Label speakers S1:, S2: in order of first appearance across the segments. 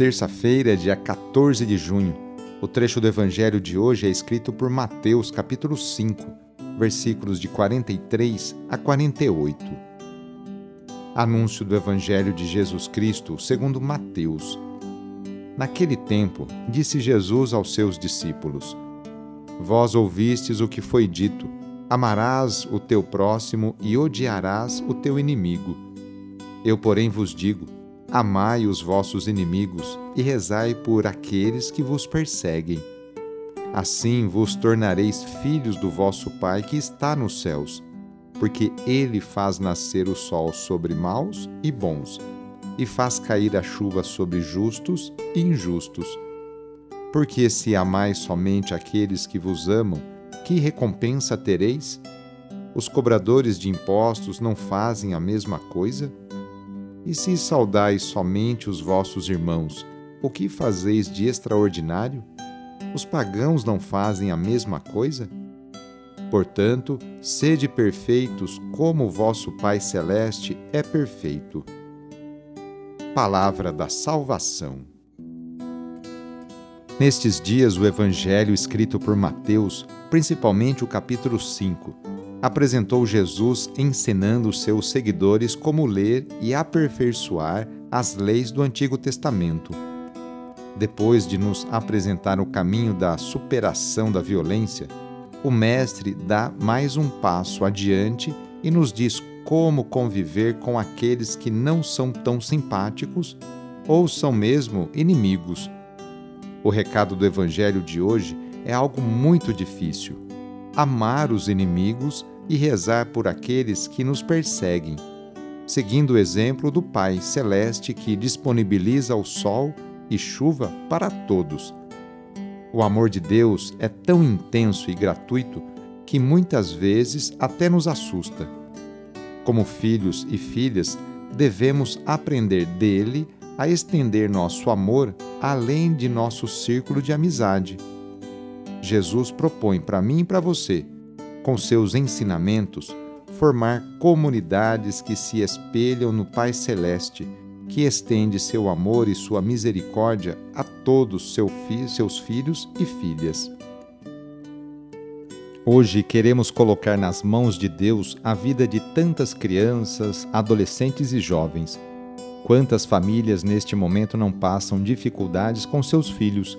S1: terça-feira, dia 14 de junho. O trecho do evangelho de hoje é escrito por Mateus, capítulo 5, versículos de 43 a 48. Anúncio do evangelho de Jesus Cristo, segundo Mateus. Naquele tempo, disse Jesus aos seus discípulos: Vós ouvistes o que foi dito: Amarás o teu próximo e odiarás o teu inimigo. Eu, porém, vos digo: Amai os vossos inimigos e rezai por aqueles que vos perseguem. Assim vos tornareis filhos do vosso Pai que está nos céus, porque ele faz nascer o sol sobre maus e bons, e faz cair a chuva sobre justos e injustos. Porque se amais somente aqueles que vos amam, que recompensa tereis? Os cobradores de impostos não fazem a mesma coisa? E se saudais somente os vossos irmãos, o que fazeis de extraordinário? Os pagãos não fazem a mesma coisa? Portanto, sede perfeitos como o vosso Pai Celeste é perfeito. Palavra da Salvação. Nestes dias, o Evangelho escrito por Mateus, principalmente o capítulo 5, apresentou Jesus ensinando seus seguidores como ler e aperfeiçoar as leis do Antigo Testamento. Depois de nos apresentar o caminho da superação da violência, o Mestre dá mais um passo adiante e nos diz como conviver com aqueles que não são tão simpáticos ou são mesmo inimigos. O recado do Evangelho de hoje é algo muito difícil. Amar os inimigos e rezar por aqueles que nos perseguem, seguindo o exemplo do Pai Celeste que disponibiliza o sol e chuva para todos. O amor de Deus é tão intenso e gratuito que muitas vezes até nos assusta. Como filhos e filhas, devemos aprender dele a estender nosso amor além de nosso círculo de amizade. Jesus propõe para mim e para você com seus ensinamentos, formar comunidades que se espelham no Pai Celeste, que estende seu amor e sua misericórdia a todos seu fi seus filhos e filhas. Hoje queremos colocar nas mãos de Deus a vida de tantas crianças, adolescentes e jovens. Quantas famílias neste momento não passam dificuldades com seus filhos?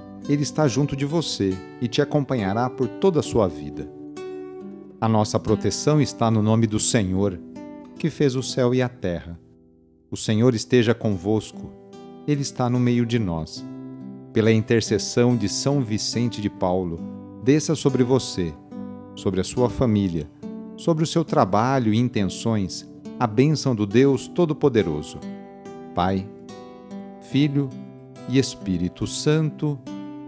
S1: Ele está junto de você e te acompanhará por toda a sua vida. A nossa proteção está no nome do Senhor, que fez o céu e a terra. O Senhor esteja convosco, Ele está no meio de nós. Pela intercessão de São Vicente de Paulo, desça sobre você, sobre a sua família, sobre o seu trabalho e intenções a bênção do Deus Todo-Poderoso. Pai, Filho e Espírito Santo.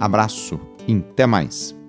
S1: Abraço e até mais!